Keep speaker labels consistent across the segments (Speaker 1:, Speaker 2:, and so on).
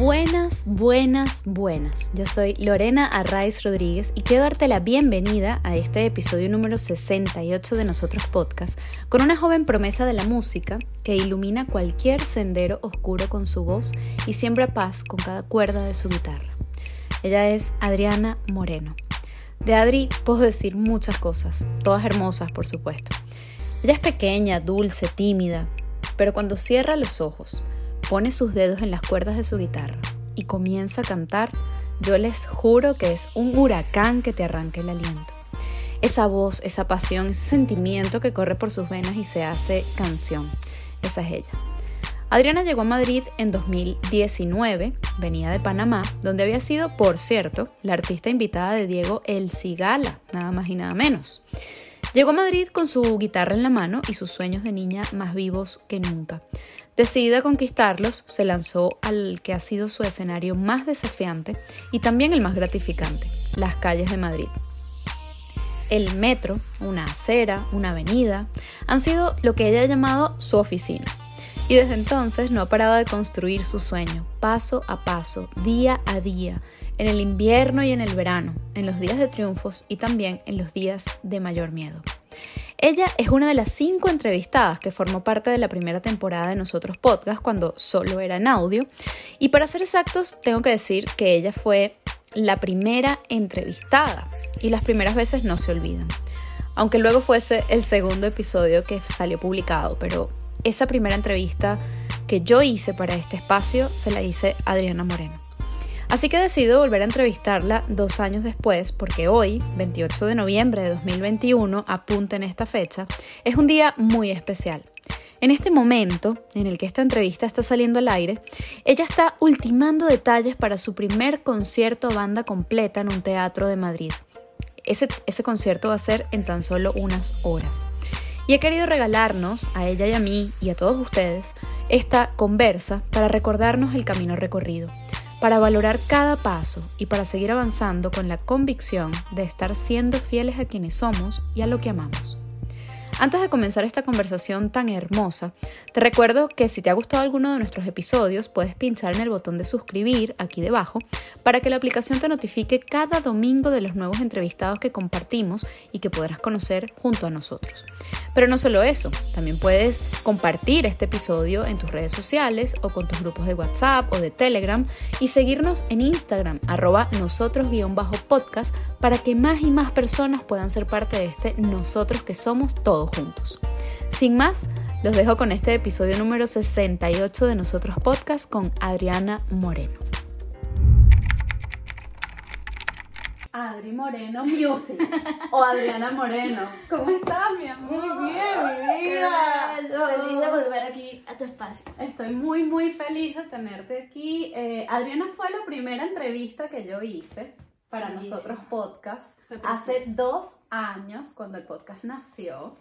Speaker 1: Buenas, buenas, buenas. Yo soy Lorena Arraiz Rodríguez y quiero darte la bienvenida a este episodio número 68 de Nosotros Podcast con una joven promesa de la música que ilumina cualquier sendero oscuro con su voz y siembra paz con cada cuerda de su guitarra. Ella es Adriana Moreno. De Adri puedo decir muchas cosas, todas hermosas por supuesto. Ella es pequeña, dulce, tímida, pero cuando cierra los ojos, pone sus dedos en las cuerdas de su guitarra y comienza a cantar, yo les juro que es un huracán que te arranca el aliento. Esa voz, esa pasión, ese sentimiento que corre por sus venas y se hace canción. Esa es ella. Adriana llegó a Madrid en 2019, venía de Panamá, donde había sido, por cierto, la artista invitada de Diego El Cigala, nada más y nada menos. Llegó a Madrid con su guitarra en la mano y sus sueños de niña más vivos que nunca. Decidida a conquistarlos, se lanzó al que ha sido su escenario más desafiante y también el más gratificante, las calles de Madrid. El metro, una acera, una avenida, han sido lo que ella ha llamado su oficina. Y desde entonces no ha parado de construir su sueño, paso a paso, día a día, en el invierno y en el verano, en los días de triunfos y también en los días de mayor miedo. Ella es una de las cinco entrevistadas que formó parte de la primera temporada de Nosotros Podcast cuando solo era en audio. Y para ser exactos, tengo que decir que ella fue la primera entrevistada. Y las primeras veces no se olvidan. Aunque luego fuese el segundo episodio que salió publicado, pero esa primera entrevista que yo hice para este espacio se la hice Adriana Moreno. Así que decido volver a entrevistarla dos años después porque hoy, 28 de noviembre de 2021, apunten esta fecha, es un día muy especial. En este momento en el que esta entrevista está saliendo al aire, ella está ultimando detalles para su primer concierto banda completa en un teatro de Madrid. Ese, ese concierto va a ser en tan solo unas horas. Y he querido regalarnos a ella y a mí y a todos ustedes esta conversa para recordarnos el camino recorrido para valorar cada paso y para seguir avanzando con la convicción de estar siendo fieles a quienes somos y a lo que amamos. Antes de comenzar esta conversación tan hermosa, te recuerdo que si te ha gustado alguno de nuestros episodios, puedes pinchar en el botón de suscribir aquí debajo para que la aplicación te notifique cada domingo de los nuevos entrevistados que compartimos y que podrás conocer junto a nosotros. Pero no solo eso, también puedes compartir este episodio en tus redes sociales o con tus grupos de WhatsApp o de Telegram y seguirnos en Instagram, arroba nosotros-podcast, para que más y más personas puedan ser parte de este nosotros que somos todos juntos. Sin más, los dejo con este episodio número 68 de Nosotros Podcast con Adriana Moreno. Adri Moreno Music o Adriana Moreno. ¿Cómo estás, mi amor?
Speaker 2: Muy bien, mi vida. Feliz de volver aquí a tu espacio.
Speaker 1: Estoy muy, muy feliz de tenerte aquí. Eh, Adriana fue la primera entrevista que yo hice para nosotros podcast hace dos años cuando el podcast nació.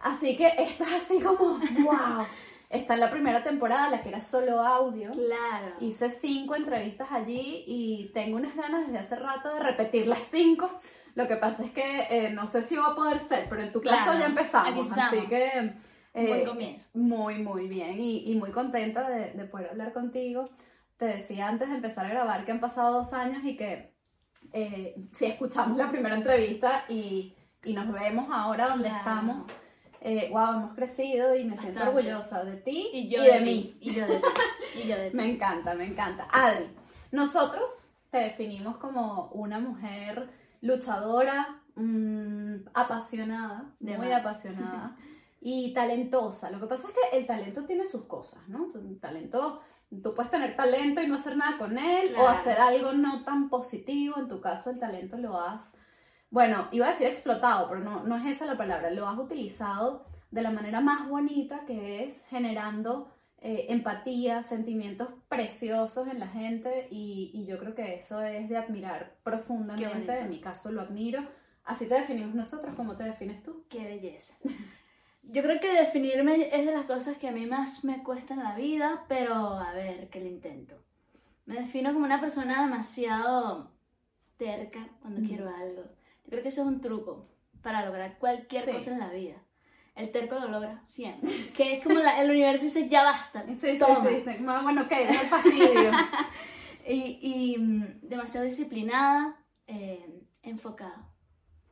Speaker 1: Así que esto es así como, wow. Está en la primera temporada, la que era solo audio.
Speaker 2: Claro.
Speaker 1: Hice cinco entrevistas allí y tengo unas ganas desde hace rato de repetir las cinco. Lo que pasa es que eh, no sé si va a poder ser, pero en tu caso ya empezamos. Así que.
Speaker 2: Eh, comienzo.
Speaker 1: Muy, muy bien. Y, y muy contenta de, de, poder hablar contigo. Te decía antes de empezar a grabar que han pasado dos años y que eh, si escuchamos la primera entrevista y, y nos vemos ahora donde estamos eh, wow, hemos crecido y me siento orgullosa de ti y, yo de, mí.
Speaker 2: Y yo de ti.
Speaker 1: me encanta, me encanta. Adri, nosotros te definimos como una mujer luchadora, mm, apasionada, muy apasionada y talentosa. Lo que pasa es que el talento tiene sus cosas, ¿no? Un talento, tú puedes tener talento y no hacer nada con él o hacer algo no tan positivo. En tu caso, el talento lo has bueno, iba a decir explotado, pero no, no es esa la palabra, lo has utilizado de la manera más bonita que es generando eh, empatía, sentimientos preciosos en la gente y, y, yo creo que eso es de admirar profundamente, en mi caso lo admiro. Así te definimos nosotros, ¿cómo te defines tú?
Speaker 2: Qué belleza. Yo creo que definirme es de las cosas que a mí más me cuesta en la vida, pero a ver, que lo intento. Me defino como una persona demasiado terca cuando quiero algo Creo que eso es un truco para lograr cualquier cosa en la vida. el terco lo logra siempre. Que es como la- el universo dice, ya basta.
Speaker 1: Sí, sí,
Speaker 2: toma".
Speaker 1: sí. sí. Bueno, ok, el fastidio.
Speaker 2: Y, y, mm, demasiado disciplinada, eh, enfocada.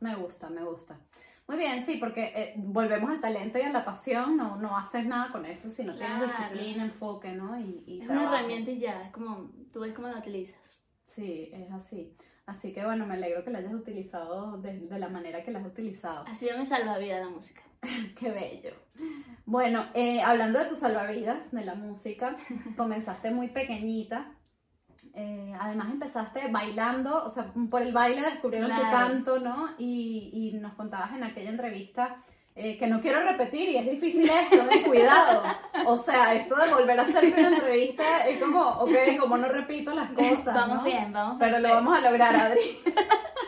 Speaker 1: Me gusta, me gusta. Muy bien, sí, porque eh, volvemos al talento y a la pasión, no, no haces nada con eso si no tienes disciplina, enfoque, ¿no? Y, y
Speaker 2: Es
Speaker 1: trabajo.
Speaker 2: una herramienta y ya, es como, tú ves cómo la utilizas.
Speaker 1: Sí, es así. Así que bueno, me alegro que la hayas utilizado de, de la manera que la has utilizado.
Speaker 2: Ha sido mi salvavidas la música.
Speaker 1: Qué bello. Bueno, eh, hablando de tus salvavidas, de la música, comenzaste muy pequeñita. Eh, además empezaste bailando, o sea, por el baile descubrieron tu
Speaker 2: Claro.
Speaker 1: canto, ¿no? Y, y nos contabas en aquella entrevista eh, que no quiero repetir y es difícil esto, de cuidado. O sea, esto de volver a hacerte una entrevista es como, ok, como no repito las cosas.
Speaker 2: vamos
Speaker 1: ¿no?
Speaker 2: bien, vamos
Speaker 1: Pero lo
Speaker 2: perfecto.
Speaker 1: vamos a lograr, Adri.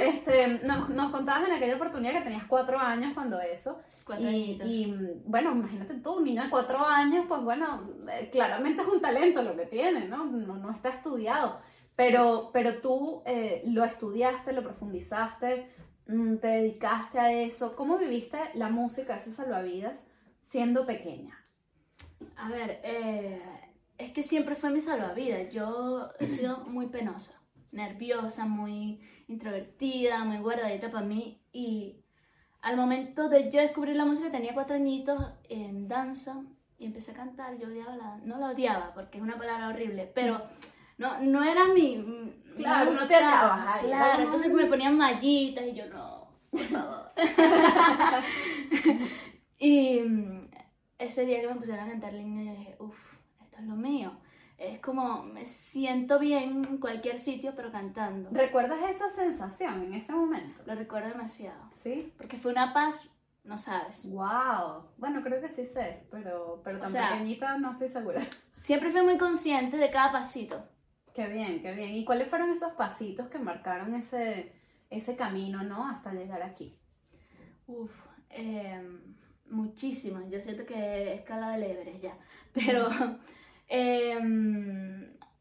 Speaker 1: Este, nos, nos contabas en aquella oportunidad que tenías cuatro años cuando eso.
Speaker 2: Cuatro
Speaker 1: y, y, bueno, imagínate tú, un niño de cuatro años, pues bueno, eh, claramente es un talento lo que tiene, ¿no? No, no está estudiado. Pero, pero tú eh, lo estudiaste, lo profundizaste, mm, te dedicaste a eso. ¿Cómo viviste la música, ese salvavidas, siendo pequeña?
Speaker 2: A ver, eh, es que siempre fue mi salvavidas. Yo he sido muy penosa, nerviosa, muy introvertida, muy guardadita para mí. Y al momento de yo descubrir la música, tenía cuatro añitos en danza y empecé a cantar. Yo odiaba la, no la odiaba porque es una palabra horrible, pero no, no era mi.
Speaker 1: Claro, no te hallabas
Speaker 2: Claro, entonces me ponían mallitas y yo no, por favor. Y mm, ese día que me pusieron a cantar el himno, yo dije, uff, esto es lo mío. Es como, me siento bien en cualquier sitio, pero cantando.
Speaker 1: ¿Recuerdas esa sensación en ese momento?
Speaker 2: Lo recuerdo demasiado.
Speaker 1: Sí.
Speaker 2: Porque fue una paz, no sabes.
Speaker 1: Wow. Bueno, creo que sí sé, pero, pero
Speaker 2: O
Speaker 1: tan
Speaker 2: sea-
Speaker 1: pequeñita no estoy segura.
Speaker 2: Siempre fui muy consciente de cada pasito.
Speaker 1: Qué bien, qué bien. ¿Y cuáles fueron esos pasitos que marcaron ese, ese camino, ¿no? Hasta llegar aquí.
Speaker 2: Uf, eh, muchísimas. Yo siento que he escalado el Everest ya. Pero, eh,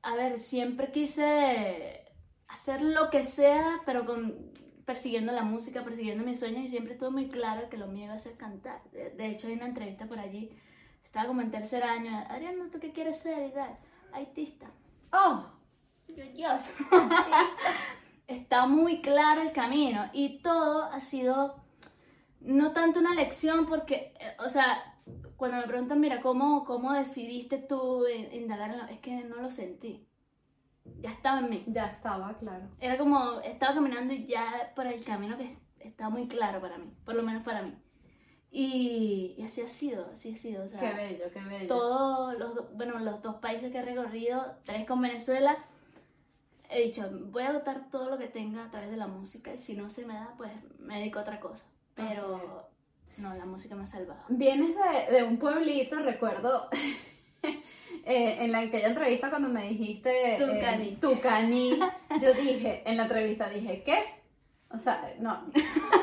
Speaker 2: a ver, siempre quise hacer lo que sea, pero con persiguiendo la música, persiguiendo mis sueños y siempre estuve muy claro que lo mío iba a ser cantar. De, de hecho, hay una entrevista por allí, estaba como en tercer año, Adriana, ¿tú qué quieres ser? Y tal, artista.
Speaker 1: ¡Oh!
Speaker 2: Yo, Dios. Está muy claro el camino y todo ha sido no tanto una lección porque, eh, o sea, cuando me preguntan, mira, ¿cómo, cómo decidiste tú in- indagar en la... Es que no lo sentí. Ya estaba en mí.
Speaker 1: Ya estaba, claro.
Speaker 2: Era como, estaba caminando y ya por el camino que estaba muy claro para mí, por lo menos para mí. Y, y así ha sido, así ha sido. O sea,
Speaker 1: Qué bello, qué bello.
Speaker 2: todos los, do- bueno, los dos países que he recorrido, tres con Venezuela, he dicho, voy a votar todo lo que tenga a través de la música y si no se me da, pues me dedico a otra cosa. Pero no, la música me ha salvado.
Speaker 1: Vienes de, de un pueblito, recuerdo, eh, en la, aquella entrevista cuando me dijiste... eh,
Speaker 2: Tucaní.
Speaker 1: Tucaní, yo dije, en la entrevista dije, ¿qué? O sea, no,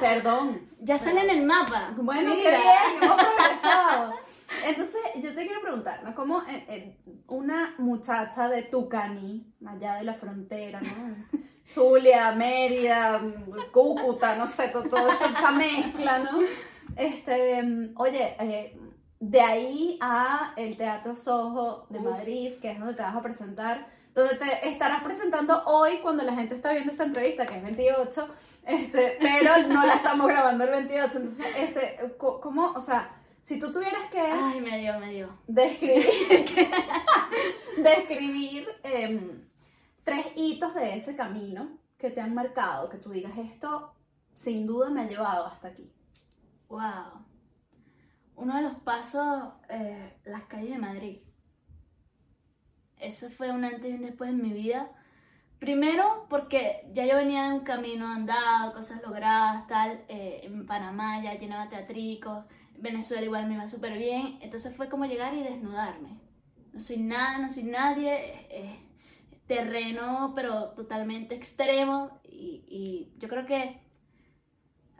Speaker 1: perdón.
Speaker 2: Ya sale en el mapa.
Speaker 1: Bueno, qué bien, hemos progresado. Entonces, yo te quiero preguntar, ¿no? ¿Cómo eh, una muchacha de Tucaní, allá de la frontera, ¿no? Zulia, Mérida, Cúcuta, no sé, to- toda esa mezcla, ¿no? Este, mm, oye, eh, de ahí a el Teatro Soho de
Speaker 2: Uf.
Speaker 1: Madrid, que es donde te vas a presentar, donde te estarás presentando hoy cuando la gente está viendo esta entrevista, que es 28, este, pero no la estamos grabando el 28, entonces, este, ¿cómo, o sea, si tú tuvieras que
Speaker 2: Ay, me dio, me dio.
Speaker 1: describir, describir em, tres hitos de ese camino que te han marcado, que tú digas esto sin duda me ha llevado hasta aquí.
Speaker 2: Wow. Uno de los pasos, eh, las calles de Madrid. Eso fue un antes y un después en mi vida. Primero, porque ya yo venía de un camino andado, cosas logradas, tal. eh, en Panamá ya llenaba teatricos. En Venezuela igual me iba súper bien. Entonces fue como llegar y desnudarme. No soy nada, no soy nadie. eh, terreno, pero totalmente extremo. Y, y yo creo que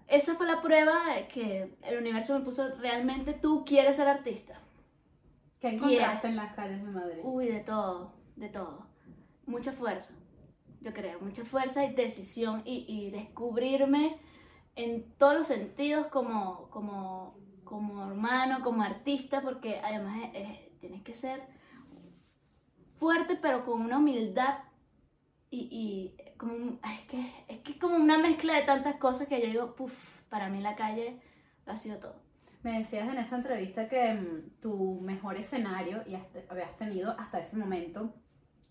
Speaker 2: esa fue la prueba de que el universo me puso realmente tú quieres ser artista.
Speaker 1: ¿Qué encontraste en las calles de Madrid?
Speaker 2: Uy, de todo, de todo. Mucha fuerza, yo creo, mucha fuerza y decisión y, y descubrirme en todos los sentidos como, como como hermano, como artista, porque además es- es- tienes que ser fuerte, pero con una humildad y, y como un- es que es que como una mezcla de tantas cosas que yo digo, puff, para mí la calle lo ha sido todo.
Speaker 1: Me decías en esa entrevista que mm, tu mejor escenario, y has te- habías tenido hasta ese momento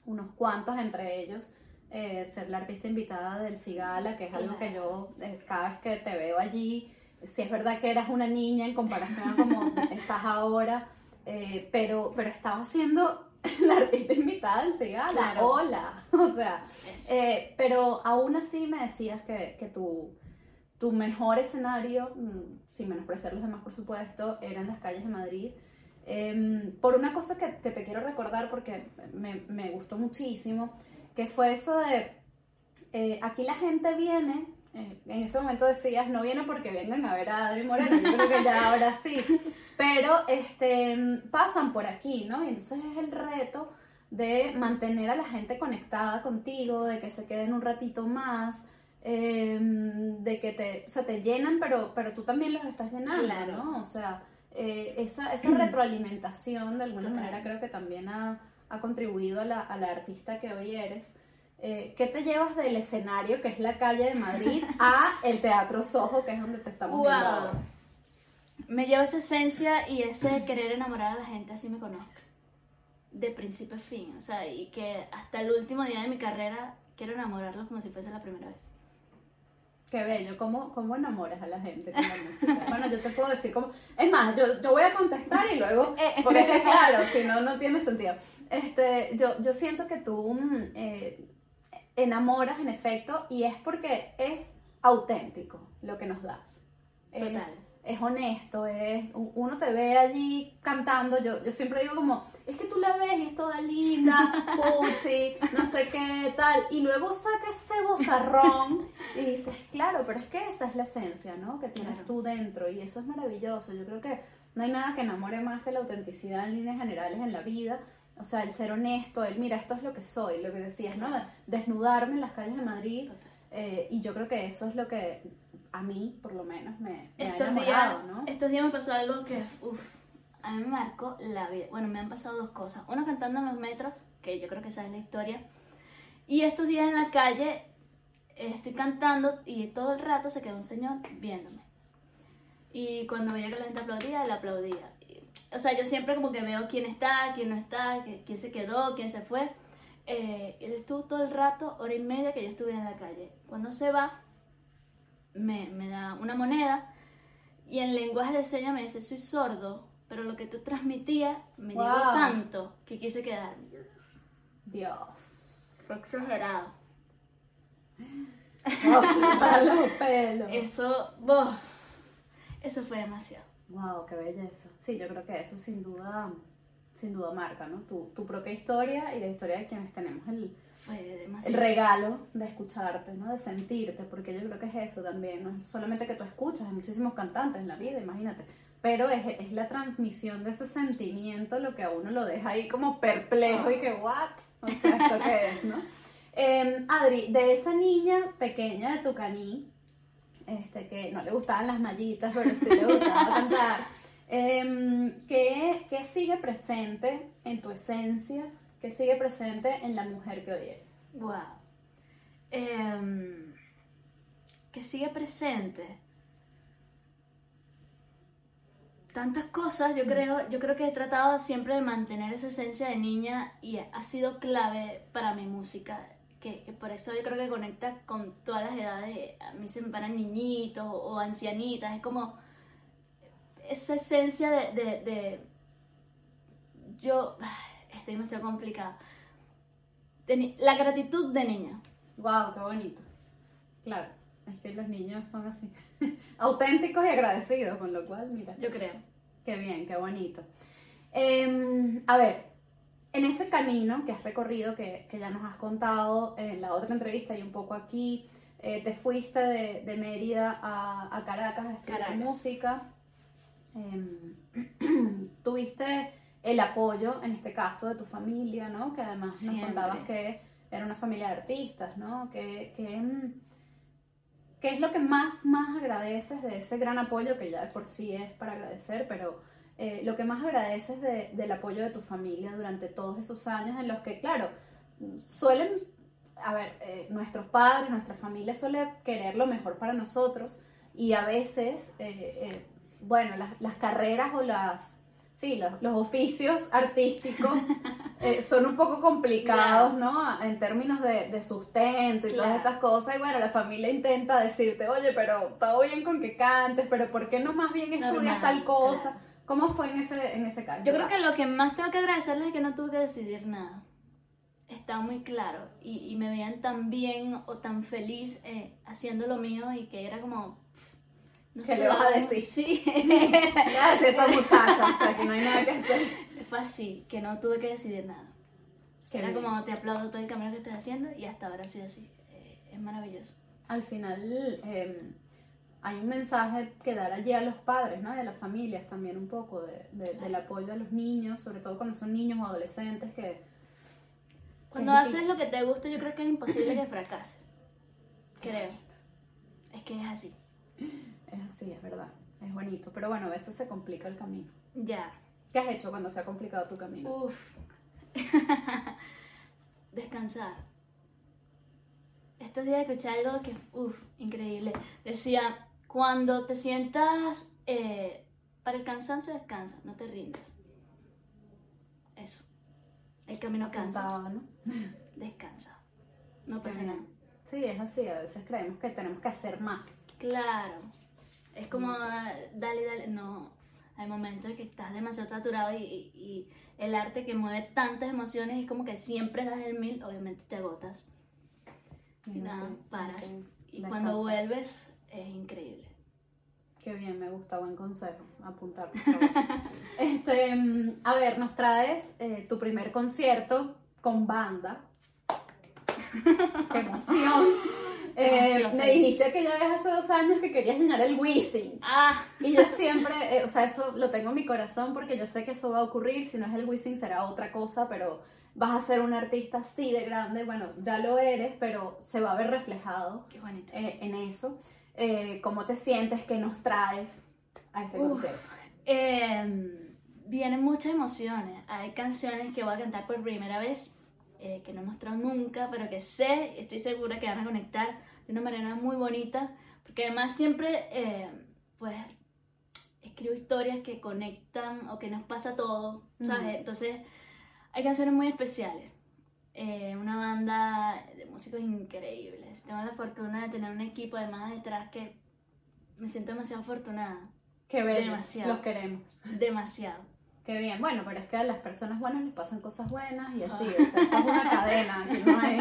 Speaker 1: unos cuantos, entre ellos, eh, ser la artista invitada del Cigala, que es algo que yo eh, cada vez que te veo allí, si es verdad que eras una niña en comparación a como estás ahora, eh, pero, pero estabas siendo la artista invitada del Cigala,
Speaker 2: Claro.
Speaker 1: hola, o sea, eh, pero aún así me decías que, que tu, tu mejor escenario, mm, sin menospreciar los demás por supuesto, era en las calles de Madrid. Em, por una cosa que, que te quiero recordar porque me, me gustó muchísimo, que fue eso de, eh, aquí la gente viene, eh, en ese momento decías, no viene porque vengan a ver a Adri Moreno, yo creo que ya ahora sí, pero este, pasan por aquí, ¿no? Y entonces es el reto de mantener a la gente conectada contigo, de que se queden un ratito más, eh, de que te, o sea, te llenan, pero, pero tú también los estás llenando,
Speaker 2: Claro.
Speaker 1: ¿no? O sea, eh, esa, esa retroalimentación de alguna manera creo que también ha, ha contribuido a la, a la artista que hoy eres. Eh, ¿Qué te llevas del escenario, que es la calle de Madrid, a el Teatro Soho, que es donde te estamos viendo
Speaker 2: Wow.
Speaker 1: ahora?
Speaker 2: Me lleva esa esencia y ese querer enamorar a la gente, así me conozco. De principio a fin. O sea, y que hasta el último día de mi carrera quiero enamorarlos como si fuese la primera vez.
Speaker 1: Qué bello, ¿cómo, cómo enamoras a la gente con la música? Bueno, yo te puedo decir cómo... Es más, yo, yo voy a contestar y luego... Porque es que claro, si no, no tiene sentido. Este, yo, yo siento que tú mm, eh, enamoras en efecto y es porque es auténtico lo que nos das.
Speaker 2: Total.
Speaker 1: es honesto, es, uno te ve allí cantando, yo, yo siempre digo como, es que tú la ves y es toda linda, cuchi, no sé qué, tal, y luego saca ese bozarrón y dices, claro, pero es que esa es la esencia, ¿no? Que tienes
Speaker 2: Claro.
Speaker 1: tú dentro y eso es maravilloso, yo creo que no hay nada que enamore más que la autenticidad en líneas generales en la vida. O sea, el ser honesto, el mira, esto es lo que soy, lo que decías, ¿no? Desnudarme en las calles de Madrid. Eh, y yo creo que eso es lo que a mí, por lo menos, me, me ha
Speaker 2: Estos días,
Speaker 1: enamorado, ¿no?
Speaker 2: estos días me pasó algo que, uff, a mí me marcó la vida. Bueno, me han pasado dos cosas. Uno cantando en los metros, que yo creo que esa es la historia. Y estos días en la calle estoy cantando y todo el rato se quedó un señor viéndome. Y cuando veía que la gente aplaudía, él aplaudía. O sea, yo siempre como que veo quién está, quién no está, quién se quedó, quién se fue. Eh, él estuvo todo el rato, hora y media que yo estuve en la calle. Cuando se va, me, me da una moneda y en lenguaje de señas me dice, soy sordo, pero lo que tú transmitías me llegó
Speaker 1: Wow.
Speaker 2: tanto que quise quedarme.
Speaker 1: Dios.
Speaker 2: Fue exagerado.
Speaker 1: Oh, los pelos.
Speaker 2: Eso, boh, eso fue demasiado.
Speaker 1: Wow, qué belleza. Sí, yo creo que eso sin duda, sin duda marca, ¿no? Tu, tu propia historia y la historia de quienes tenemos el,
Speaker 2: Fue
Speaker 1: el regalo de escucharte, ¿no? De sentirte, porque yo creo que es eso también, no es solamente que tú escuchas, hay muchísimos cantantes en la vida, imagínate, pero es, es la transmisión de ese sentimiento lo que a uno lo deja ahí como perplejo y que, ¿what? O sea, ¿esto qué es, no? Eh, Adri, de esa niña pequeña de Tucaní, este, que no le gustaban las mallitas, pero sí le gustaba cantar, em, ¿qué, qué sigue presente en tu esencia? ¿Qué sigue presente en la mujer que hoy eres?
Speaker 2: Wow. Que sigue presente. Tantas cosas, yo creo, yo creo que he tratado siempre de mantener esa esencia de niña y ha sido clave para mi música. Que, que por eso yo creo que conecta con todas las edades. A mí se me paran niñitos o, ancianitas. Es como esa esencia de, de, de- yo es demasiado complicado. De ni- la gratitud de niña.
Speaker 1: Wow, qué bonito. Claro, es que los niños son así, auténticos y agradecidos, con lo cual, mira,
Speaker 2: Yo creo.
Speaker 1: qué bien, qué bonito. Em, a ver, en ese camino que has recorrido, que, que ya nos has contado en la otra entrevista y un poco aquí, eh, te fuiste de, de Mérida a, a Caracas a estudiar
Speaker 2: Caracas.
Speaker 1: música. Em, tuviste el apoyo, en este caso, de tu familia, ¿no? Que además nos
Speaker 2: Siempre.
Speaker 1: contabas que era una familia de artistas, ¿no? Que, que, mm, ¿qué es lo que más, más agradeces de ese gran apoyo que ya de por sí es para agradecer, pero eh, lo que más agradeces de- del apoyo de tu familia durante todos esos años en los que, claro, suelen, a ver, eh, nuestros padres, nuestra familia suele querer lo mejor para nosotros y a veces, eh, eh, bueno, las, las carreras o las, sí, los, los oficios artísticos eh, son un poco complicados, ¿no? En términos de, de sustento y todas estas cosas y bueno, la familia intenta decirte, oye, pero todo bien con que cantes, pero ¿por qué no más bien estudias
Speaker 2: Normal,
Speaker 1: tal cosa?
Speaker 2: claro.
Speaker 1: ¿Cómo fue en ese, en ese caso?
Speaker 2: Yo creo que lo que más tengo que agradecerles es que no tuve que decidir nada. Estaba muy claro y, y me veían tan bien o tan feliz eh, haciendo lo mío y que era como... no
Speaker 1: ¿Qué le vas a decir?
Speaker 2: Sí.
Speaker 1: Gracias, esta muchacha, o sea, que no hay nada que hacer.
Speaker 2: Fue así, que no tuve que decidir nada.
Speaker 1: Qué
Speaker 2: era
Speaker 1: bien.
Speaker 2: como te aplaudo todo el camino que estás haciendo y hasta ahora ha sido así. Eh, es maravilloso.
Speaker 1: Al final eh, hay un mensaje que dar allí a los padres, ¿no? Y a las familias también un poco de, de- del apoyo a los niños, sobre todo cuando son niños o adolescentes que...
Speaker 2: Cuando
Speaker 1: es
Speaker 2: haces
Speaker 1: difícil.
Speaker 2: lo que te gusta, yo creo que es imposible que fracase. Creo. Es que es así.
Speaker 1: Es así, es verdad. Es bonito. Pero bueno, a veces se complica el camino.
Speaker 2: Ya.
Speaker 1: ¿Qué has hecho cuando se ha complicado tu camino?
Speaker 2: Uf. Descansar. Estos días escuché algo que, uf, increíble. Decía, cuando te sientas eh, para el cansancio, descansa, no te rindas. Eso. El camino cansa.
Speaker 1: Contaba, ¿no?
Speaker 2: Descansa. No pasa nada.
Speaker 1: Sí, es así. A veces creemos que tenemos que hacer más.
Speaker 2: Claro. Es como, ah, dale, dale. No. Hay momentos en que estás demasiado saturado y, y- y el arte que mueve tantas emociones es como que siempre das el mil, obviamente te agotas. Y
Speaker 1: Es
Speaker 2: nada, paras. Y
Speaker 1: Descansa.
Speaker 2: cuando vuelves es increíble.
Speaker 1: Qué bien, me gusta, buen consejo. Apuntar, por favor. este, a ver, nos traes eh, tu primer concierto con banda. ¡Qué emoción! Eh, me dijiste que ya ves hace dos años que querías llenar el Wisin.
Speaker 2: ¡Ah!
Speaker 1: Y yo siempre, eh, o sea, eso lo tengo en mi corazón porque yo sé que eso va a ocurrir. Si no es el Wisin, será otra cosa, pero vas a ser un artista así de grande. Bueno, ya lo eres, pero se va a ver reflejado
Speaker 2: ¡Qué bonito!
Speaker 1: eh, en eso. Eh, ¿Cómo te sientes? ¿Qué nos traes a este
Speaker 2: Uf.
Speaker 1: concierto?
Speaker 2: Eh, vienen muchas emociones. Hay canciones que voy a cantar por primera vez, eh, que no he mostrado nunca, pero que sé, estoy segura que van a conectar de una manera muy bonita, porque además siempre, eh, pues, escribo historias que conectan o que nos pasa todo, ¿sabes? Entonces, hay canciones muy especiales. Eh, una banda de músicos increíbles. Tengo la fortuna de tener un equipo además detrás que me siento demasiado afortunada.
Speaker 1: Qué bello,
Speaker 2: Demasiado.
Speaker 1: los queremos.
Speaker 2: Demasiado.
Speaker 1: Qué bien. Bueno, pero es que a las personas buenas les pasan cosas buenas y así. O sea, esto es una cadena, aquí no hay,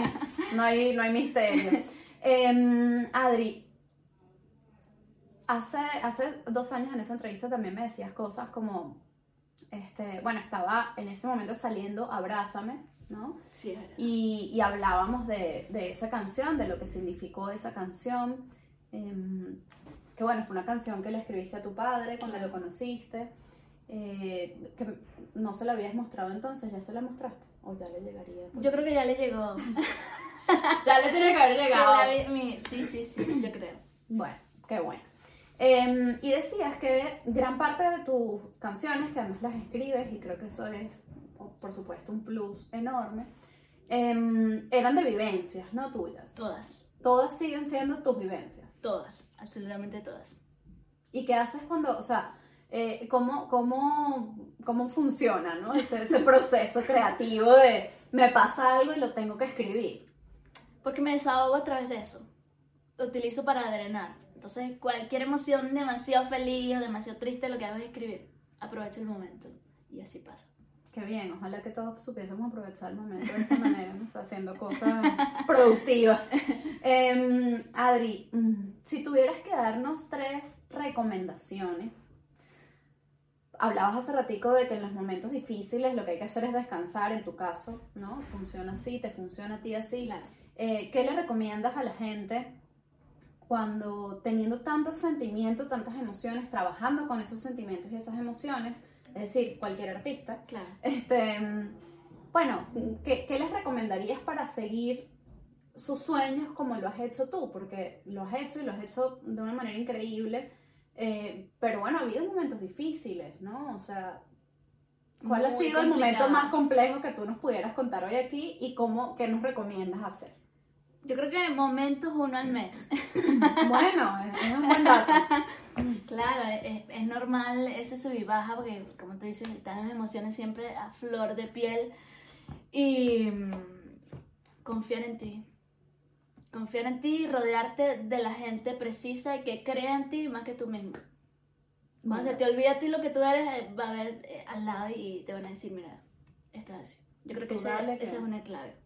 Speaker 1: no hay, no hay misterio. Em, Adri, hace, hace dos años en esa entrevista también me decías cosas como, este, bueno, estaba en ese momento saliendo Abrázame, ¿no?
Speaker 2: Sí, es verdad.
Speaker 1: Y, y hablábamos de, de esa canción, de lo que significó esa canción. em, que bueno, fue una canción que le escribiste a tu padre cuando
Speaker 2: Claro.
Speaker 1: lo conociste. Eh, que no se la habías mostrado entonces, ¿ya se la mostraste? ¿O ya le llegaría?
Speaker 2: Yo creo que ya le llegó.
Speaker 1: Ya le tiene que haber llegado.
Speaker 2: La vi- mi- sí, sí, sí, yo creo.
Speaker 1: Bueno, qué bueno. Em, y decías que gran parte de tus canciones, que además las escribes, y creo que eso es, por supuesto, un plus enorme, em, eran de vivencias, no tuyas.
Speaker 2: Todas,
Speaker 1: Todas siguen siendo tus vivencias.
Speaker 2: todas, absolutamente todas.
Speaker 1: ¿Y qué haces cuando, o sea, eh, cómo, cómo, cómo funciona, ¿no? Ese, ese proceso creativo de me pasa algo y lo tengo que escribir.
Speaker 2: Porque me desahogo a través de eso. Lo utilizo para drenar. Entonces, cualquier emoción demasiado feliz o demasiado triste, lo que hago es escribir. Aprovecho el momento. Y así pasa.
Speaker 1: Qué bien, ojalá que todos supiésemos aprovechar el momento de esa manera, ¿no? Está haciendo cosas productivas. Em, Adri, mm, si tuvieras que darnos tres recomendaciones, hablabas hace ratico de que en los momentos difíciles lo que hay que hacer es descansar, en tu caso, ¿no? Funciona así, te funciona a ti así.
Speaker 2: Claro.
Speaker 1: Eh, ¿Qué le recomiendas a la gente cuando teniendo tantos sentimientos, tantas emociones, trabajando con esos sentimientos y esas emociones, es decir, cualquier artista,
Speaker 2: Claro.
Speaker 1: este, bueno, ¿qué, qué les recomendarías para seguir sus sueños como lo has hecho tú, porque lo has hecho y lo has hecho de una manera increíble. Eh, pero bueno, ha habido momentos difíciles, ¿no? O sea, ¿cuál ha sido el momento más complejo que tú nos pudieras contar hoy aquí y cómo, qué nos recomiendas hacer?
Speaker 2: Yo creo que momentos uno al mes.
Speaker 1: Bueno, es un buen dato.
Speaker 2: Claro, es, es normal ese sub y baja porque, como tú dices, están las emociones siempre a flor de piel. Y mm, confiar en ti. Confiar en ti y rodearte de la gente precisa y que crea en ti más que tú mismo. Cuando se te olvida a ti lo que tú eres, eh, va a haber eh, al lado y te van a decir, mira, esto es así. Yo creo que- esa es una clave.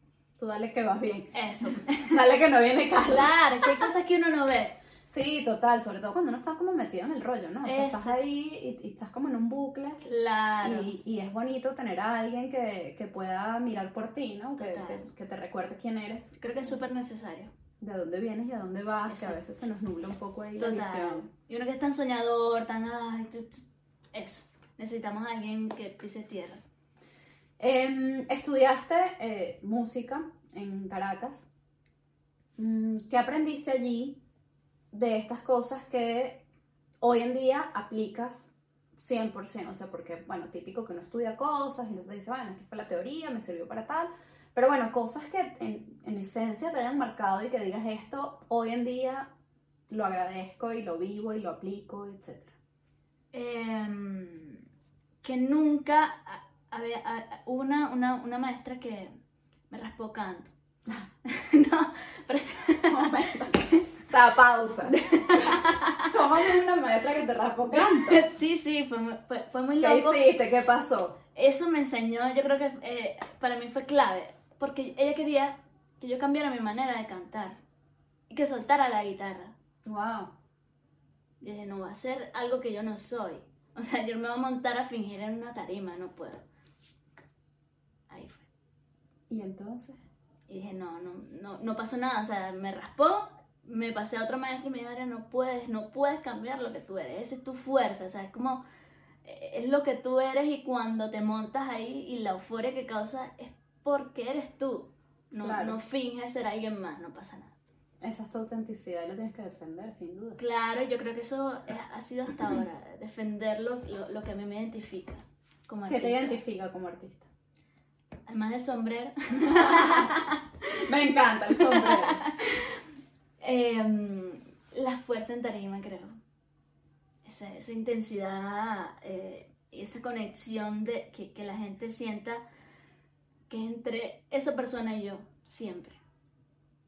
Speaker 1: Tú dale que vas bien.
Speaker 2: Eso.
Speaker 1: Dale que no viene Carla.
Speaker 2: claro, que hay cosas que uno no ve.
Speaker 1: Sí, total, sobre todo cuando uno está como metido en el rollo, ¿no? O sea, estás ahí y, y estás como en un bucle.
Speaker 2: Claro.
Speaker 1: Y, y es bonito tener a alguien que, que pueda mirar por ti, ¿no? Que, que, que te recuerde quién eres,
Speaker 2: Creo que es súper necesario.
Speaker 1: de dónde vienes y a dónde vas, que a veces se nos nubla un poco ahí la visión.
Speaker 2: Y uno que es tan soñador, tan... Ay, eso. Necesitamos a alguien que pise tierra.
Speaker 1: Em, estudiaste eh, música en Caracas. Mm, ¿Qué aprendiste allí de estas cosas que hoy en día aplicas 100%? O sea, porque, bueno, típico que uno estudia cosas y entonces dice, bueno, esto fue la teoría, me sirvió para tal. Pero bueno, cosas que en, en esencia te hayan marcado y que digas esto, hoy en día lo agradezco y lo vivo y lo aplico, etc.
Speaker 2: Em, que nunca hubo una, una, una maestra que me raspó canto. no, pero
Speaker 1: sea, pausa. ¿Cómo es una maestra que te raspó canto?
Speaker 2: sí, sí, fue, muy- fue, fue muy
Speaker 1: ¿Qué
Speaker 2: loco.
Speaker 1: hiciste? ¿Qué pasó?
Speaker 2: Eso me enseñó, yo creo que eh, para mí fue clave, porque ella quería que yo cambiara mi manera de cantar y que soltara la guitarra.
Speaker 1: Wow.
Speaker 2: Yo dije, no va a ser algo que yo no soy. O sea, yo me voy a montar a fingir en una tarima, no puedo. Ahí fue.
Speaker 1: ¿Y entonces?
Speaker 2: Y dije, no, no, no, no pasó nada. O sea, me raspó, me pasé a otro maestro y me dijo, no puedes, no puedes cambiar lo que tú eres. Esa es tu fuerza. O sea, es como, es lo que tú eres y cuando te montas ahí y la euforia que causa es porque eres tú. No,
Speaker 1: Claro.
Speaker 2: no finges ser alguien más, no pasa nada.
Speaker 1: Esa es tu autenticidad y la tienes que defender, sin duda.
Speaker 2: Claro, yo creo que eso es- ha sido hasta ahora, defender lo, lo, lo que a mí me identifica como
Speaker 1: ¿Qué te
Speaker 2: artista.
Speaker 1: identifica como artista?
Speaker 2: Además del sombrero,
Speaker 1: Me encanta el sombrero.
Speaker 2: Em, la fuerza en tarima, creo. Esa, esa intensidad eh, y esa conexión de que, que la gente sienta que entre esa persona y yo, siempre.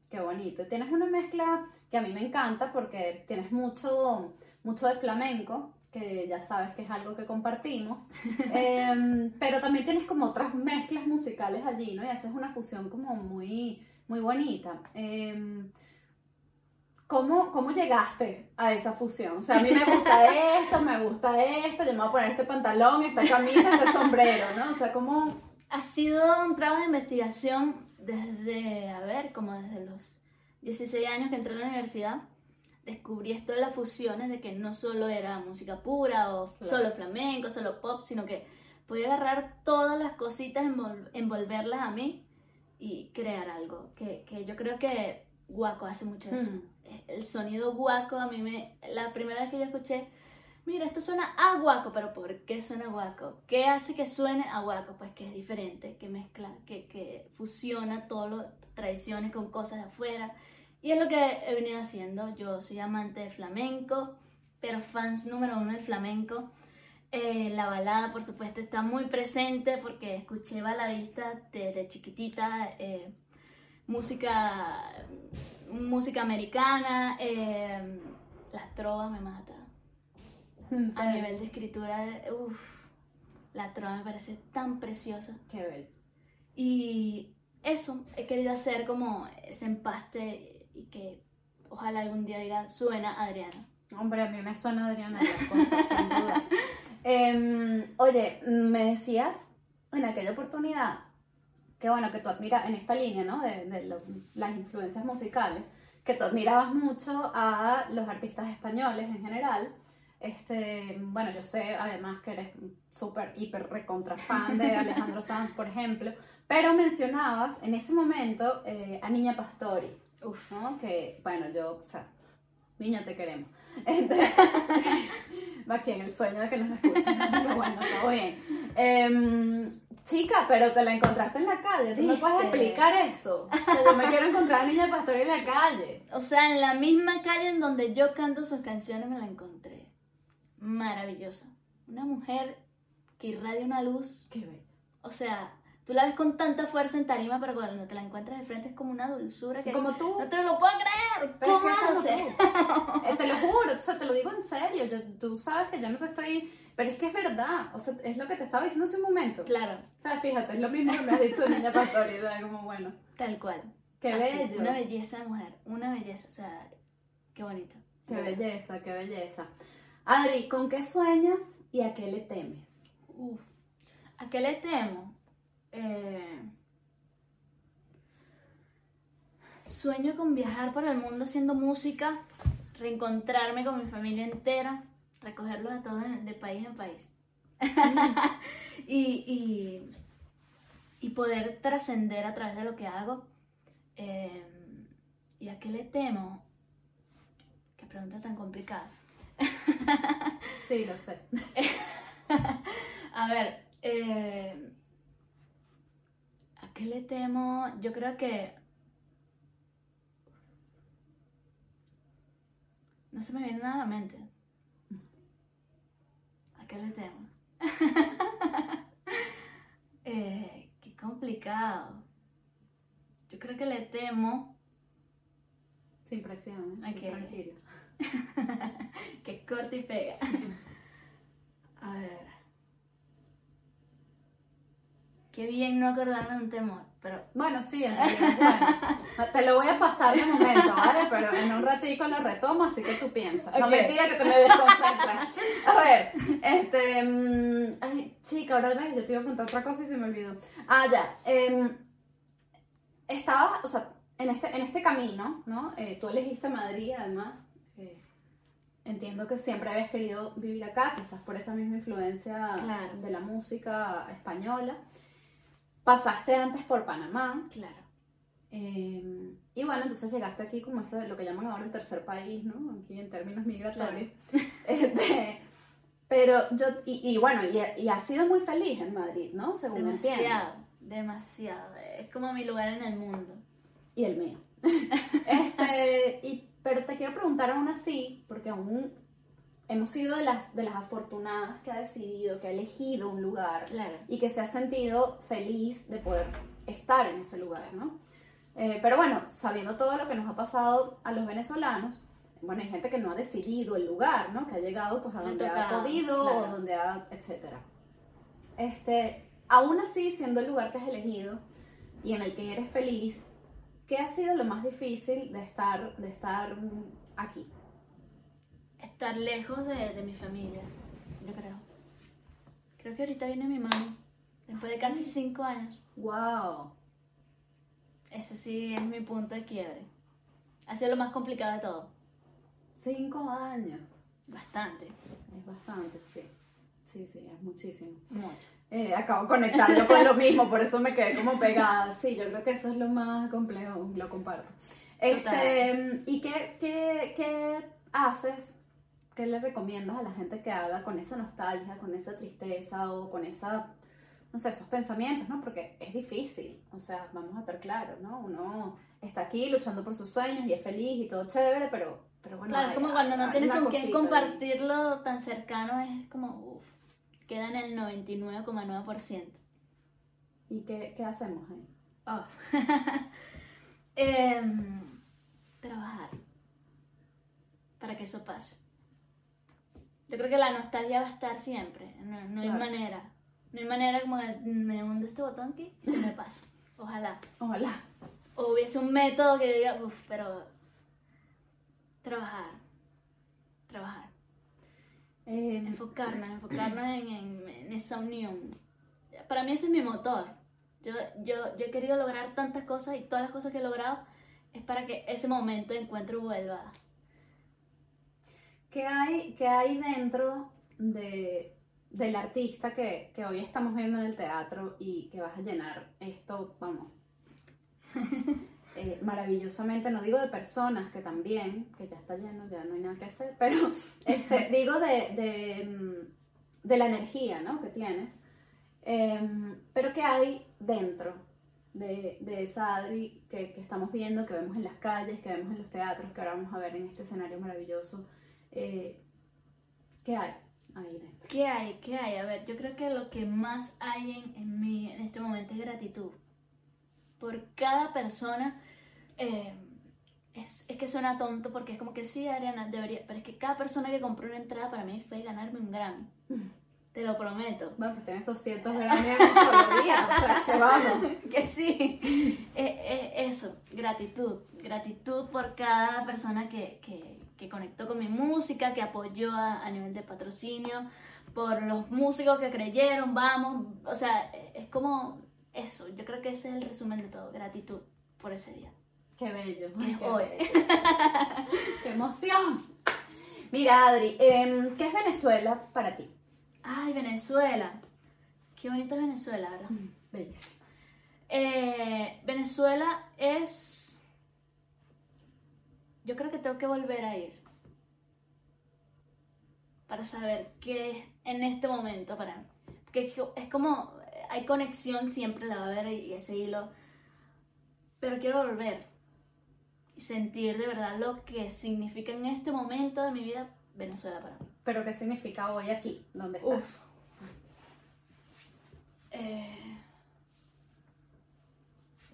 Speaker 1: Qué bonito. Tienes una mezcla que a mí me encanta porque tienes mucho, mucho de flamenco, que ya sabes que es algo que compartimos, Em, pero también tienes como otras mezclas musicales allí, ¿no? Y haces una fusión como muy, muy bonita. Em, ¿Cómo, ¿Cómo llegaste a esa fusión? O sea, a mí me gusta esto, me gusta esto, yo me voy a poner este pantalón, esta camisa, este sombrero, ¿no? O sea, ¿cómo,
Speaker 2: Ha sido un trabajo de investigación desde, a ver, como desde los 16 años que entré a la universidad. Descubrí esto de las fusiones, de que no solo era música pura o
Speaker 1: Claro.
Speaker 2: solo flamenco, solo pop, sino que podía agarrar todas las cositas, envol- envolverlas a mí y crear algo. Que, que yo creo que Guaco hace mucho eso.
Speaker 1: Mm.
Speaker 2: Eh, El sonido guaco a mí me... La primera vez que yo escuché, mira, esto suena a guaco, pero ¿por qué suena guaco? ¿Qué hace que suene a guaco? Pues que es diferente, que mezcla, que, que fusiona todas las tradiciones con cosas de afuera. Y es lo que he venido haciendo. Yo soy amante del flamenco, pero fans número uno del flamenco. Eh, la balada, por supuesto, está muy presente porque escuché baladistas desde chiquitita, eh, música, música americana, eh, la trova me mata.
Speaker 1: En
Speaker 2: A nivel de escritura, uff, la trova me parece tan preciosa.
Speaker 1: Qué bello.
Speaker 2: Y eso, he querido hacer como ese empaste y que ojalá algún día diga, suena Adriana.
Speaker 1: Hombre, a mí me suena Adriana las cosas, sin duda. Em, oye, me decías en aquella oportunidad que bueno, que tú admiras en esta línea, ¿no? De, de lo- las influencias musicales, que tú admirabas mucho a los artistas españoles en general, Este, bueno, yo sé además que eres súper, hiper, recontra fan de Alejandro Sanz, por ejemplo, pero mencionabas en ese momento eh, a Niña Pastori,
Speaker 2: Uf.
Speaker 1: ¿no? Que, bueno, yo, o sea, niña, te queremos. Va aquí en el sueño de que nos escuchen, pero bueno, todo bien. Em, chica, pero te la encontraste en la calle, ¿tú me puedes
Speaker 2: ¿Viste?
Speaker 1: explicar eso? O sea, yo me quiero encontrar a Niña Pastori en la calle.
Speaker 2: O sea, en la misma calle en donde yo canto sus canciones me la encontré. Maravillosa. Una mujer que irradia una luz.
Speaker 1: Qué bello.
Speaker 2: O sea, tú la ves con tanta fuerza en tarima, pero cuando te la encuentras de frente es como una dulzura que
Speaker 1: Como tú.
Speaker 2: no te lo puedo creer.
Speaker 1: Pero es
Speaker 2: ¿Cómo
Speaker 1: que es tú. Eh, te lo juro, o sea, te lo digo en serio. yo- tú sabes que yo no te estoy. Pero es que es verdad. O sea, es lo que te estaba diciendo hace un momento.
Speaker 2: Claro,
Speaker 1: O sea, fíjate, es lo mismo que me has dicho Niña Pastori. o sea, como bueno.
Speaker 2: tal cual.
Speaker 1: Qué
Speaker 2: Así,
Speaker 1: bello.
Speaker 2: Una belleza de mujer, una belleza, o sea, qué bonito.
Speaker 1: Qué belleza, qué belleza. Adri, ¿con qué sueñas y a qué le temes?
Speaker 2: Uf. ¿A qué le temo? Eh, Sueño con viajar por el mundo haciendo música, reencontrarme con mi familia entera, recogerlos a todos de, país en país. y, y, y poder trascender a través de lo que hago. Eh, ¿Y a qué le temo? Qué pregunta tan complicada.
Speaker 1: Sí, lo sé.
Speaker 2: A ver, eh, ¿a qué le temo? Yo creo que... No se me viene nada a la mente. ¿A qué le temo? Eh, qué complicado. Yo creo que le temo
Speaker 1: Sin presión, ¿eh? Tranquilo.
Speaker 2: que corta y pega. A ver. Qué bien no acordarme de un temor, pero
Speaker 1: Bueno, sí, en realidad, bueno. Te lo voy a pasar de momento, ¿vale? Pero en un ratico lo retomo, así que tú piensas. No mentira que te me desconcentras. A ver, este... mm, Ay, chica, ahora ves, yo te iba a preguntar otra cosa y se me olvidó. Ah, ya. em, estabas, o sea, en este, en este camino, ¿no? Eh, tú elegiste Madrid, además. eh, entiendo que siempre habías querido vivir acá, quizás por esa misma influencia
Speaker 2: Claro.
Speaker 1: de la música española. Pasaste antes por Panamá.
Speaker 2: claro.
Speaker 1: eh, y bueno, entonces llegaste aquí como ese, lo que llaman ahora el tercer país, ¿no? Aquí en términos migratorios. Este, pero yo, y, y bueno, y, y has sido muy feliz en Madrid, ¿no? Según me entiendo.
Speaker 2: Demasiado, demasiado. Es como mi lugar en el mundo.
Speaker 1: y el mío. este, y, pero te quiero preguntar aún así, porque aún hemos sido de las, de las afortunadas que ha decidido, que ha elegido un lugar
Speaker 2: Claro.
Speaker 1: y que se ha sentido feliz de poder estar en ese lugar, ¿no? Eh, pero bueno, sabiendo todo lo que nos ha pasado a los venezolanos, bueno, hay gente que no ha decidido el lugar, ¿no? Que ha llegado pues a donde ha podido
Speaker 2: claro.
Speaker 1: o donde ha, etcétera. Este, aún así, siendo el lugar que has elegido y en el que eres feliz, ¿qué ha sido lo más difícil de estar, de estar aquí?
Speaker 2: Estar lejos de, de mi familia, yo creo. Creo que ahorita viene mi mami. Después de
Speaker 1: ¿Ah,
Speaker 2: casi
Speaker 1: sí?
Speaker 2: cinco años.
Speaker 1: ¡Wow!
Speaker 2: Ese sí es mi punto de quiebre. Ha sido lo más complicado de todo.
Speaker 1: Cinco años.
Speaker 2: Bastante.
Speaker 1: Es bastante, sí. Sí, sí, es muchísimo.
Speaker 2: Mucho.
Speaker 1: Eh, acabo de conectar yo con lo mismo, por eso me quedé como pegada. Sí, yo creo que eso es lo más complejo, lo comparto. Este, ¿Y qué, qué, qué haces? ¿Qué le recomiendas a la gente que haga con esa nostalgia, con esa tristeza o con esa, no sé, esos pensamientos, ¿no? Porque es difícil, o sea, vamos a estar claros, ¿no? Uno está aquí luchando por sus sueños y es feliz y todo chévere, pero, pero bueno.
Speaker 2: Claro, es como cuando no tienes con quién
Speaker 1: cosita ahí.
Speaker 2: compartirlo tan cercano, es como, uff, queda en el 99,9%.
Speaker 1: ¿Y qué, qué hacemos ahí?
Speaker 2: Oh. Em, trabajar para que eso pase. Yo creo que la nostalgia va a estar siempre, no, no
Speaker 1: Claro.
Speaker 2: hay manera. No hay manera como de, me hundo este botón aquí y se me pasa. Ojalá.
Speaker 1: Ojalá.
Speaker 2: O hubiese un método que diga, uff, pero trabajar, trabajar,
Speaker 1: Eh,
Speaker 2: enfocarnos, enfocarnos en, en- en esa unión. Para mí ese es mi motor. Yo, yo, yo he querido lograr tantas cosas y todas las cosas que he logrado es para que ese momento de encuentro vuelva.
Speaker 1: ¿Qué hay, qué hay dentro de, del artista que, que hoy estamos viendo en el teatro y que vas a llenar esto, vamos, eh, maravillosamente, no digo de personas, que también, que ya está lleno, ya no hay nada que hacer, pero este, digo de, de, mm, de la energía ¿no? que tienes, Em, pero que hay dentro de, de esa Adri que, que estamos viendo, que vemos en las calles, que vemos en los teatros, que ahora vamos a ver en este escenario maravilloso. Eh, ¿Qué hay ahí dentro?
Speaker 2: ¿Qué hay? ¿Qué hay? A ver, yo creo que lo que más hay en, en mí en este momento es gratitud. Por cada persona. eh, es, es que suena tonto porque es como que sí, Adriana, debería. Pero es que cada persona que compró una entrada para mí fue ganarme un Grammy. Te lo prometo.
Speaker 1: Bueno, pues tienes 200 gramos en un día, o sea, que vamos.
Speaker 2: que sí. Eh, eh, eso, gratitud. Gratitud por cada persona que, que, que conectó con mi música, que apoyó a, a nivel de patrocinio, por los músicos que creyeron, vamos. O sea, es como eso. Yo creo que ese es el resumen de todo. Gratitud por ese día.
Speaker 1: Qué bello. Ay, qué,
Speaker 2: hoy.
Speaker 1: bello. qué emoción. Mira, Adri, em, ¿qué es Venezuela para ti?
Speaker 2: Ay, Venezuela. Qué bonito es Venezuela, ¿verdad?
Speaker 1: Bellísimo.
Speaker 2: Eh, Venezuela es. Yo creo que tengo que volver a ir. Para saber qué es en este momento para mí. Porque es co- es como. Hay conexión, siempre la va a haber y ese hilo. Pero quiero volver. Y sentir de verdad lo que significa en este momento de mi vida Venezuela para mí.
Speaker 1: ¿Pero qué significa hoy aquí? ¿Dónde estás?
Speaker 2: Uf. Eh,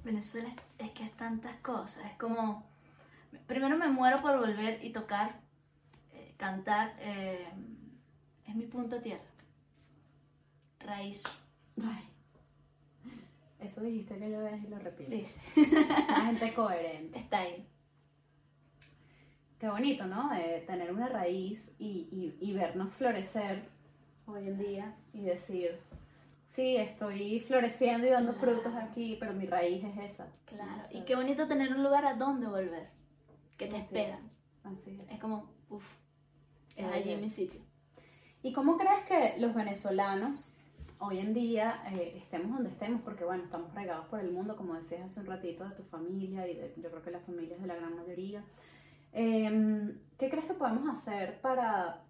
Speaker 2: Venezuela es, es que es tantas cosas. Es como. Primero me muero por volver y tocar, eh, cantar. eh, es mi punto tierra. Raíz.
Speaker 1: Eso dijiste aquella vez y lo repito.
Speaker 2: Dice.
Speaker 1: Una gente coherente.
Speaker 2: Está ahí.
Speaker 1: Qué bonito, ¿no? Eh, tener una raíz y, y- y vernos florecer hoy en día y decir, sí, estoy floreciendo y dando
Speaker 2: Claro.
Speaker 1: frutos aquí, pero mi raíz es esa.
Speaker 2: Claro.
Speaker 1: O sea,
Speaker 2: Y qué bonito tener un lugar a donde volver. Que te
Speaker 1: Así
Speaker 2: espera.
Speaker 1: Así es.
Speaker 2: Es como, uff, es
Speaker 1: Ay,
Speaker 2: allí
Speaker 1: Dios.
Speaker 2: mi sitio.
Speaker 1: ¿Y cómo crees que los venezolanos hoy en día eh, estemos donde estemos? Porque bueno, estamos regados por el mundo, como decías hace un ratito, de tu familia y de, yo creo que las familias de la gran mayoría. Em, ¿Qué crees que podemos hacer para,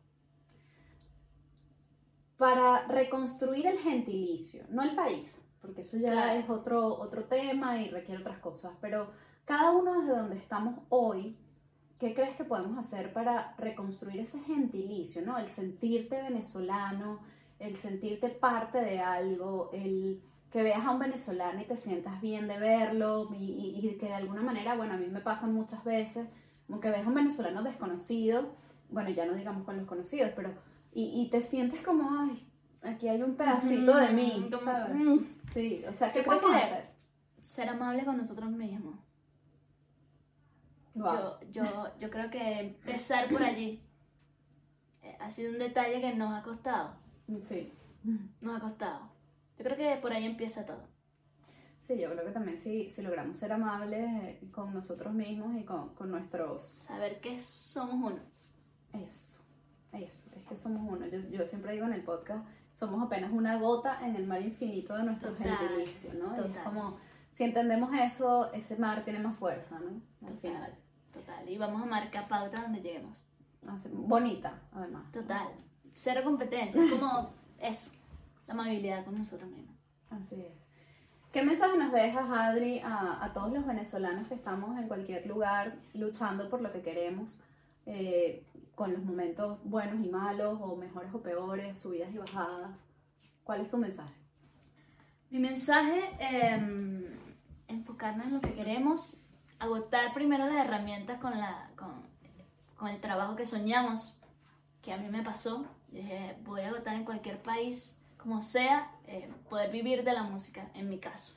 Speaker 1: para reconstruir el gentilicio? No el país, porque eso ya
Speaker 2: Claro.
Speaker 1: es otro, otro tema y requiere otras cosas, pero cada uno desde donde estamos hoy, ¿Qué crees que podemos hacer para reconstruir ese gentilicio, ¿no? El sentirte venezolano, el sentirte parte de algo, el que veas a un venezolano y te sientas bien de verlo y, y- y que de alguna manera, bueno, a mí me pasa muchas veces, como que ves a un venezolano desconocido, bueno, ya no digamos con los conocidos, pero, y, y te sientes como, ay, aquí hay un pedacito de mí, ¿sabes?
Speaker 2: mm.
Speaker 1: Sí, o sea, ¿qué
Speaker 2: creo
Speaker 1: podemos hacer?
Speaker 2: Ser amable con nosotros mismos.
Speaker 1: Wow.
Speaker 2: Yo, yo, yo creo que empezar por allí eh, ha sido un detalle que nos ha costado.
Speaker 1: Sí.
Speaker 2: Nos ha costado. Yo creo que por ahí empieza todo.
Speaker 1: Sí, yo creo que también si, si logramos ser amables eh, con nosotros mismos y con, con nuestros...
Speaker 2: Saber que somos uno.
Speaker 1: Eso, eso, es que somos uno. Yo, yo siempre digo en el podcast, somos apenas una gota en el mar infinito de nuestro
Speaker 2: Total,
Speaker 1: gentilicio, ¿no? Y es como, si entendemos eso, ese mar tiene más fuerza, ¿no? Al
Speaker 2: Total.
Speaker 1: final.
Speaker 2: Total. Y vamos a marcar pauta donde lleguemos.
Speaker 1: Bonita, además.
Speaker 2: Total. Cero competencia. Es como eso. La amabilidad con nosotros mismos.
Speaker 1: Así es. ¿Qué mensaje nos dejas, Adri, a, a todos los venezolanos que estamos en cualquier lugar luchando por lo que queremos, eh, con los momentos buenos y malos, o mejores o peores, subidas y bajadas? ¿Cuál es tu mensaje?
Speaker 2: Mi mensaje, eh, enfocarnos en lo que queremos, agotar primero las herramientas con, la, con, con el trabajo que soñamos, que a mí me pasó. Dije, voy a agotar en cualquier país, como sea, eh, poder vivir de la música, en mi caso.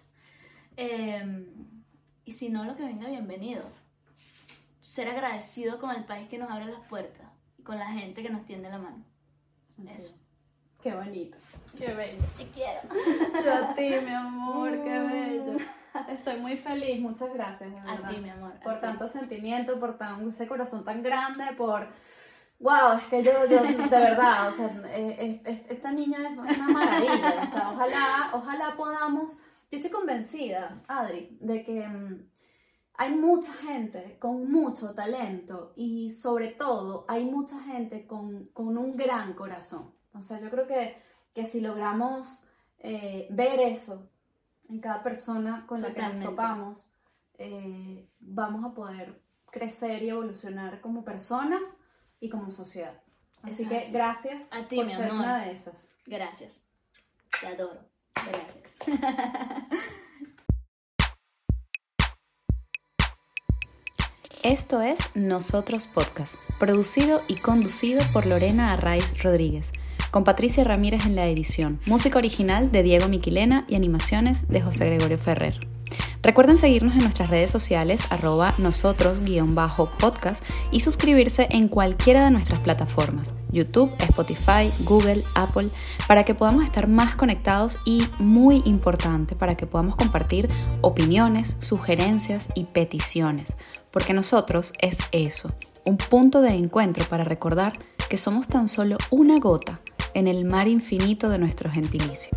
Speaker 2: Eh, y si no, lo que venga, bienvenido. Ser agradecido con el país que nos abre las puertas y con la gente que nos tiende la mano. Eso.
Speaker 1: es. Qué bonito.
Speaker 2: Qué bello. Te quiero.
Speaker 1: Yo a ti, mi amor, qué bello. Estoy muy feliz, muchas gracias, de
Speaker 2: A ti, mi amor.
Speaker 1: por
Speaker 2: ti.
Speaker 1: tanto sentimiento, por tan, ese corazón tan grande, por,
Speaker 3: Wow, es que yo, yo de verdad, o sea, eh, eh, esta niña es una maravilla. O sea, ojalá, ojalá podamos. Yo estoy convencida, Adri, de que mm, hay mucha gente con mucho talento y sobre todo hay mucha gente con, con un gran corazón. O sea, yo creo que, que si logramos eh, ver eso en cada persona con la que nos topamos, vamos a poder crecer y evolucionar como personas y como sociedad. Así que gracias
Speaker 2: a ti,
Speaker 3: por
Speaker 2: mi
Speaker 3: ser
Speaker 2: amor.
Speaker 3: una de esas.
Speaker 2: Gracias. Te adoro. Gracias.
Speaker 1: Esto es Nosotros Podcast, producido y conducido por Lorena Arraiz Rodríguez, con Patricia Ramírez en la edición, música original de Diego Miquilena y animaciones de José Gregorio Ferrer. Recuerden seguirnos en nuestras redes sociales arroba nosotros-podcast y suscribirse en cualquiera de nuestras plataformas, YouTube, Spotify, Google, Apple, para que podamos estar más conectados y, muy importante, para que podamos compartir opiniones, sugerencias y peticiones, porque nosotros es eso, un punto de encuentro para recordar que somos tan solo una gota en el mar infinito de nuestro gentilicio.